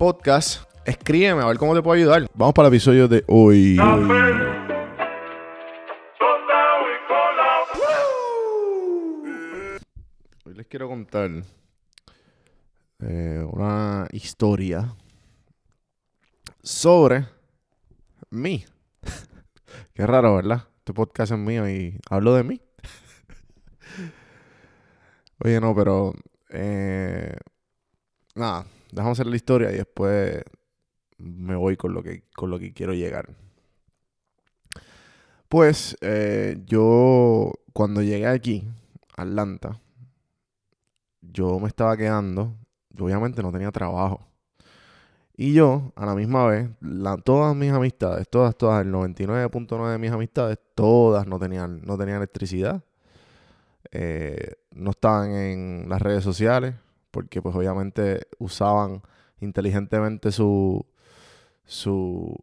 podcast, escríbeme a ver cómo te puedo ayudar. Vamos para el episodio de hoy. Hoy les quiero contar eh, una historia sobre mí. Qué raro, ¿verdad? Este podcast es mío y hablo de mí. Oye, no, pero... eh, nada, dejamos hacer la historia y después me voy con lo que, con lo que quiero llegar. Pues eh, yo cuando llegué aquí, Atlanta, yo me estaba quedando, yo obviamente no tenía trabajo. Y yo, a la misma vez, todas mis amistades, todas, todas, el 99.9 de mis amistades, todas no tenían, no tenían electricidad. Eh, no estaban en las redes sociales, porque pues obviamente usaban inteligentemente su, su,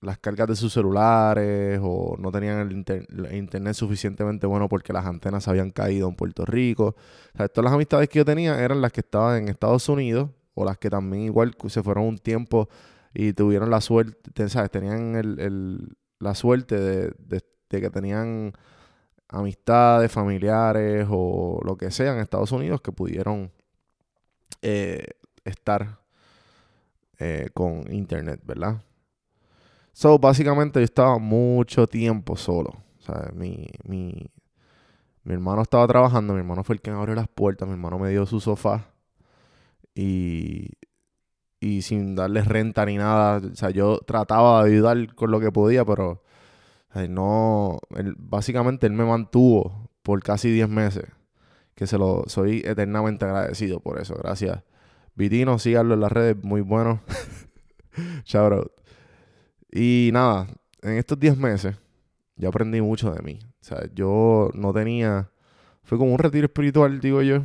las cargas de sus celulares o no tenían el, inter- el internet suficientemente bueno porque las antenas habían caído en Puerto Rico. O sea, todas las amistades que yo tenía eran las que estaban en Estados Unidos o las que también igual se fueron un tiempo y tuvieron la suerte, ¿sabes? Tenían el, el- la suerte de, de- de que tenían amistades, familiares o lo que sea en Estados Unidos que pudieron eh, estar eh, con internet, ¿verdad? So, básicamente yo estaba mucho tiempo solo. Mi, mi, mi hermano estaba trabajando, mi hermano fue el que me abrió las puertas, mi hermano me dio su sofá y, y sin darle renta ni nada. O sea, yo trataba de ayudar con lo que podía, pero no, básicamente él me mantuvo por casi 10 meses, que se lo soy eternamente agradecido por eso. Gracias. Vitino, síganlo en las redes, muy bueno. Shout out. Y nada, en estos 10 meses yo aprendí mucho de mí. O sea, yo no tenía, fue como un retiro espiritual, digo yo.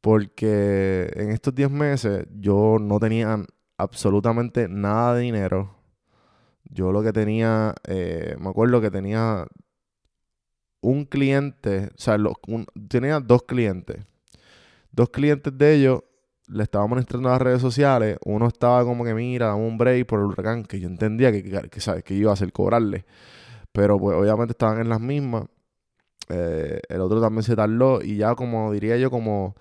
Porque en estos 10 meses yo no tenía absolutamente nada de dinero. Yo lo que tenía, eh, me acuerdo que tenía un cliente, o sea, tenía dos clientes. Dos clientes de ellos le estábamos administrando las redes sociales, uno estaba como que, mira, dame un break por el huracán, que yo entendía que, ¿sabes? que iba a hacer cobrarle. Pero pues obviamente estaban en las mismas. Eh, el otro también se tardó y ya como diría yo, como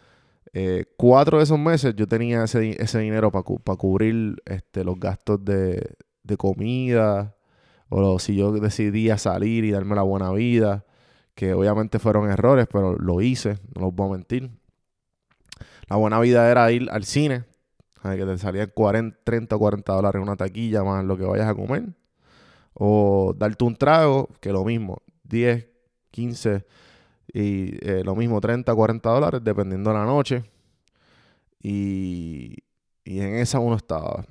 eh, cuatro de esos meses yo tenía ese, ese dinero para cubrir este, los gastos de, de comida o si yo decidía salir y darme la buena vida, que obviamente fueron errores, pero lo hice, no los voy a mentir. La buena vida era ir al cine, que te salían 40, 30 o 40 dólares una taquilla más lo que vayas a comer. O darte un trago, que lo mismo, 10, 15 y eh, lo mismo 30, 40 dólares, dependiendo de la noche. Y, y en esa uno estaba.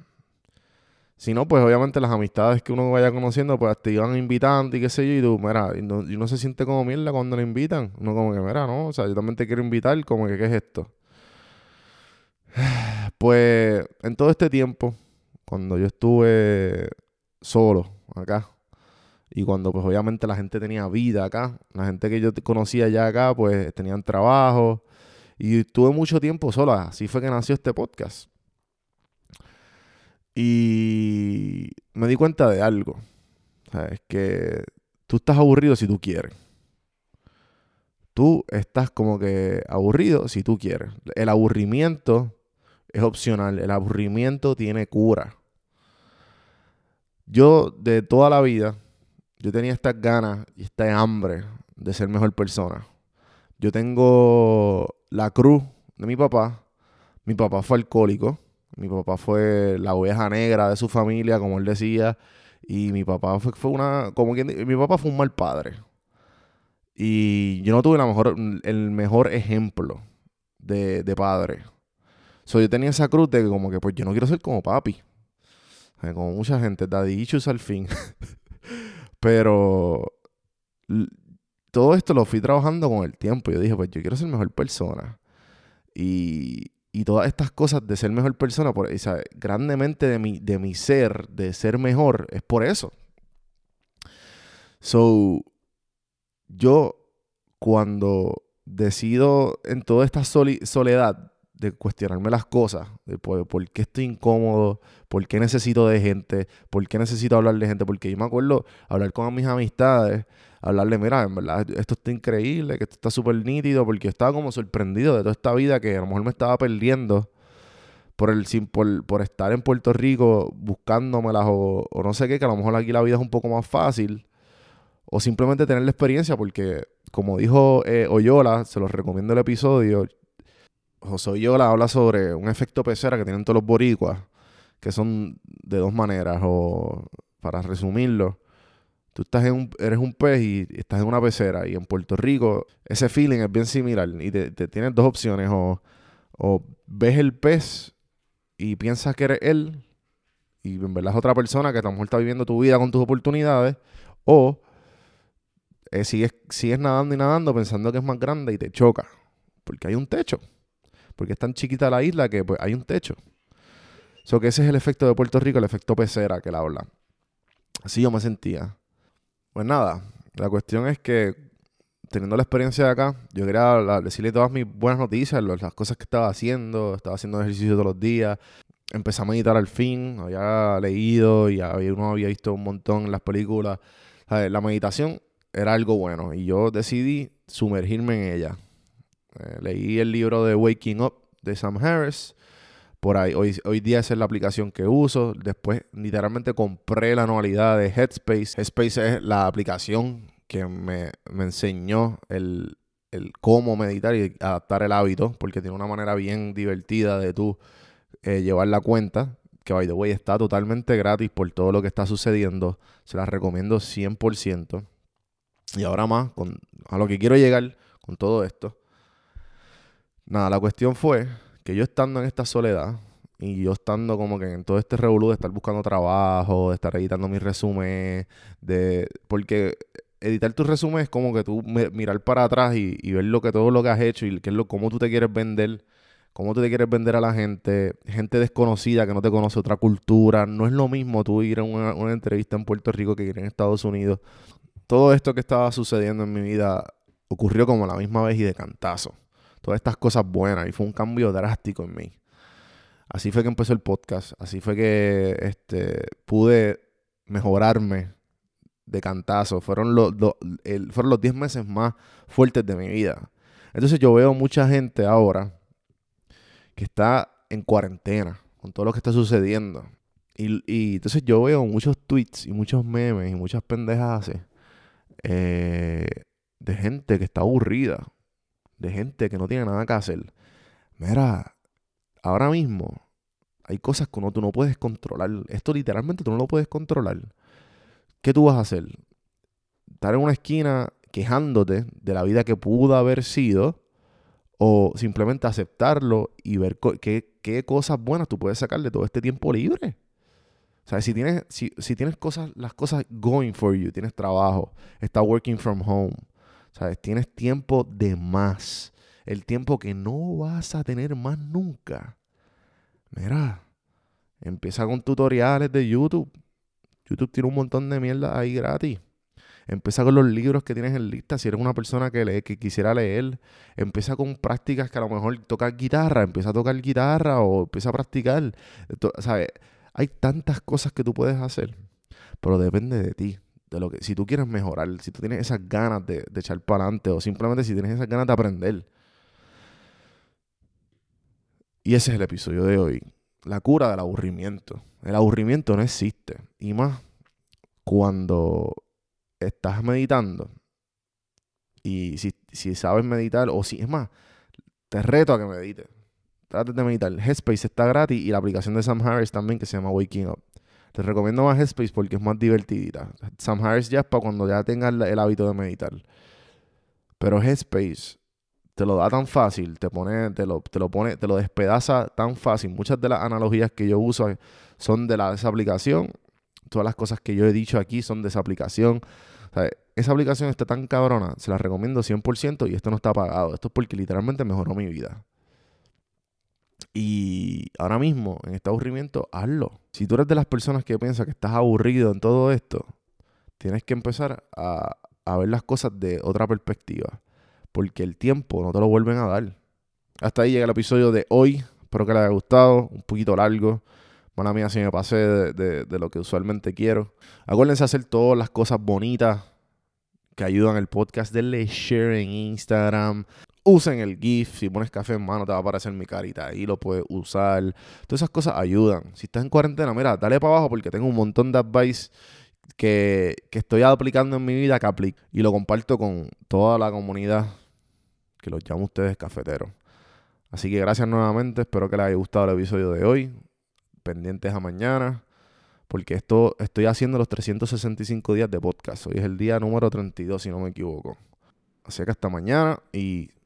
Si no, pues obviamente las amistades que uno vaya conociendo, pues te iban invitando y qué sé yo, y tú, mira, y, uno se siente como mierda cuando le invitan. Uno como que, mira, no, o sea, yo también te quiero invitar, como que, ¿qué es esto? Pues en todo este tiempo, cuando yo estuve solo acá, y cuando pues obviamente la gente tenía vida acá, la gente que yo conocía ya acá, pues tenían trabajo, y tuve mucho tiempo sola, así fue que nació este podcast. Y me di cuenta de algo. es que tú estás aburrido si tú quieres. Tú estás como que aburrido si tú quieres. El aburrimiento es opcional. El aburrimiento tiene cura. Yo de toda la vida, yo tenía estas ganas y esta hambre de ser mejor persona. Yo tengo la cruz de mi papá. Mi papá fue alcohólico. Mi papá fue la oveja negra de su familia, como él decía. Y mi papá fue, una. Como quien mi papá fue un mal padre. Y yo no tuve la mejor, el mejor ejemplo de, de padre. So, yo tenía esa cruz de que como que pues yo no quiero ser como papi. como mucha gente, daddy issues al fin. Pero todo esto lo fui trabajando con el tiempo. Yo dije, pues yo quiero ser mejor persona. Y, y todas estas cosas de ser mejor persona, por, grandemente de mi, de mi ser, de ser mejor, es por eso. So, yo cuando decido en toda esta soledad de cuestionarme las cosas, de por, por, qué estoy incómodo, por qué necesito de gente, por qué necesito hablar de gente, porque yo me acuerdo hablar con mis amistades hablarle, mira, en verdad, esto está increíble, que esto está súper nítido, porque estaba como sorprendido de toda esta vida que a lo mejor me estaba perdiendo por, el, por, por estar en Puerto Rico buscándomelas o, o no sé qué, que a lo mejor aquí la vida es un poco más fácil, o simplemente tener la experiencia, porque como dijo eh, Oyola, se los recomiendo el episodio, José Oyola habla sobre un efecto pecera que tienen todos los boricuas, que son de dos maneras, o para resumirlo, Tú estás en un, eres un pez y estás en una pecera. Y en Puerto Rico ese feeling es bien similar. Y te, tienes dos opciones. O, ves el pez y piensas que eres él. Y en verdad es otra persona que a lo mejor está viviendo tu vida con tus oportunidades. O eh, sigues, sigues nadando y nadando pensando que es más grande y te choca. Porque hay un techo. Porque es tan chiquita la isla que pues, hay un techo. So que ese es el efecto de Puerto Rico, el efecto pecera que él habla. Así yo me sentía. Pues nada, la cuestión es que teniendo la experiencia de acá, yo quería decirle todas mis buenas noticias, las cosas que estaba haciendo, estaba haciendo ejercicio todos los días, empecé a meditar al fin, había leído y uno había visto un montón en las películas. La meditación era algo bueno y yo decidí sumergirme en ella. Eh, leí el libro de Waking Up de Sam Harris por ahí. Hoy, día esa es la aplicación que uso. Después, literalmente compré la anualidad de Headspace. Headspace es la aplicación que me, enseñó el, cómo meditar y adaptar el hábito, porque tiene una manera bien divertida de tú eh, llevar la cuenta. Que, by the way, está totalmente gratis por todo lo que está sucediendo. Se la recomiendo 100%. Y ahora más, con, a lo que quiero llegar con todo esto. Nada, la cuestión fue que yo estando en esta soledad y yo estando como que en todo este revolú de estar buscando trabajo, de estar editando mi resumen, de porque editar tu resumen es como que tú mirar para atrás y, ver lo que todo lo que has hecho y qué es lo cómo tú te quieres vender, cómo tú te quieres vender a la gente, gente desconocida que no te conoce otra cultura, no es lo mismo tú ir a una, entrevista en Puerto Rico que ir en Estados Unidos. Todo esto que estaba sucediendo en mi vida ocurrió como la misma vez y de cantazo todas estas cosas buenas y fue un cambio drástico en mí. Así fue que empezó el podcast. Así fue que este, pude mejorarme de cantazo. Fueron los, fueron los 10 meses más fuertes de mi vida. Entonces yo veo mucha gente ahora que está en cuarentena con todo lo que está sucediendo. Y, entonces yo veo muchos tweets y muchos memes y muchas pendejas eh, de gente que está aburrida, de gente que no tiene nada que hacer. Mira, ahora mismo hay cosas que uno, tú no puedes controlar. Esto literalmente tú no lo puedes controlar. ¿Qué tú vas a hacer? Estar en una esquina quejándote de la vida que pudo haber sido o simplemente aceptarlo y ver qué, qué cosas buenas tú puedes sacar de todo este tiempo libre. O sea, si tienes, si, tienes cosas, las cosas going for you, tienes trabajo, estás working from home, ¿sabes? Tienes tiempo de más. El tiempo que no vas a tener más nunca. Mira, empieza con tutoriales de YouTube. YouTube tiene un montón de mierda ahí gratis. Empieza con los libros que tienes en lista. Si eres una persona que lee, que quisiera leer, empieza con prácticas que a lo mejor tocas guitarra, empieza a tocar guitarra o empieza a practicar. ¿Sabes? Hay tantas cosas que tú puedes hacer, pero depende de ti. De lo que, si tú quieres mejorar, si tú tienes esas ganas de, echar para adelante o simplemente si tienes esas ganas de aprender. Y ese es el episodio de hoy. La cura del aburrimiento. El aburrimiento no existe. Y más cuando estás meditando. Y si, si sabes meditar, o si es más, te reto a que medites trate de meditar. Headspace está gratis y la aplicación de Sam Harris también que se llama Waking Up. Te recomiendo más Headspace porque es más divertidita. Sam Harris ya es para cuando ya tengas el, hábito de meditar. Pero Headspace te lo da tan fácil, te pone, te lo, te lo pone, te lo despedaza tan fácil. Muchas de las analogías que yo uso son de, la, esa aplicación. Todas las cosas que yo he dicho aquí son de esa aplicación. esa aplicación está tan cabrona, se la recomiendo 100% y esto no está pagado. Esto es porque literalmente mejoró mi vida. Y ahora mismo, en este aburrimiento, hazlo. Si tú eres de las personas que piensa que estás aburrido en todo esto, tienes que empezar a, ver las cosas de otra perspectiva. Porque el tiempo no te lo vuelven a dar. Hasta ahí llega el episodio de hoy. Espero que les haya gustado. Un poquito largo. Mala mía si me pasé de, de, lo que usualmente quiero. Acuérdense hacer todas las cosas bonitas que ayudan el podcast. Denle share en Instagram usen el GIF. Si pones café en mano, te va a aparecer mi carita ahí, lo puedes usar. Todas esas cosas ayudan. Si estás en cuarentena, mira, dale para abajo porque tengo un montón de advice que, estoy aplicando en mi vida que aplico. Y lo comparto con toda la comunidad que los llamo ustedes cafeteros. Así que gracias nuevamente. Espero que les haya gustado el episodio de hoy. Pendientes a mañana. Porque esto estoy haciendo los 365 días de podcast. Hoy es el día número 32, si no me equivoco. Así que hasta mañana y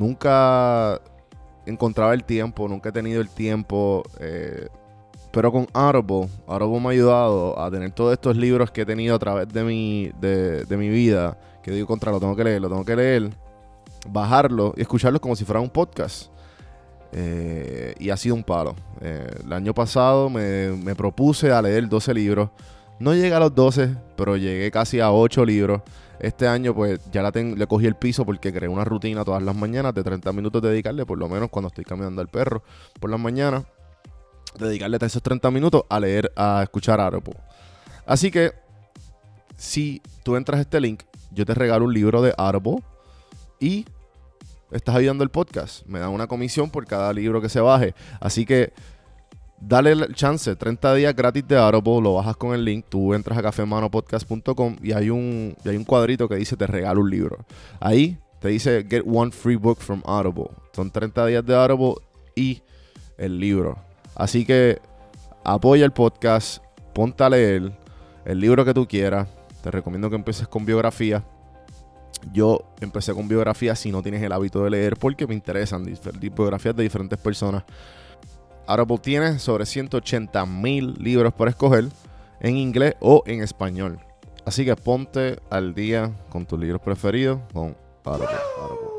nunca encontraba el tiempo, nunca he tenido el tiempo. Eh, pero con Audible, Audible me ha ayudado a tener todos estos libros que he tenido a través de mi, de, mi vida, que digo contra, lo tengo que leer, lo tengo que leer, bajarlo y escucharlo como si fuera un podcast. Eh, y ha sido un palo. Eh, el año pasado me, me propuse a leer 12 libros. No llegué a los 12, pero llegué casi a 8 libros. Este año, pues ya la le cogí el piso porque creé una rutina todas las mañanas de 30 minutos dedicarle, por lo menos cuando estoy caminando al perro por las mañanas, dedicarle esos 30 minutos a leer, a escuchar Audible. Así que, si tú entras a este link, yo te regalo un libro de Audible y estás ayudando el podcast. Me dan una comisión por cada libro que se baje. Así que Dale el chance, 30 días gratis de Audible, lo bajas con el link, tú entras a cafemanopodcast.com y hay un, y hay un cuadrito que dice te regalo un libro. Ahí te dice get one free book from Audible. Son 30 días de Audible y el libro. Así que apoya el podcast, ponte a leer el libro que tú quieras. Te recomiendo que empieces con biografía. Yo empecé con biografía si no tienes el hábito de leer porque me interesan biografías de diferentes personas Audible tiene sobre 180 mil libros para escoger en inglés o en español. Así que ponte al día con tus libros preferidos con Audible.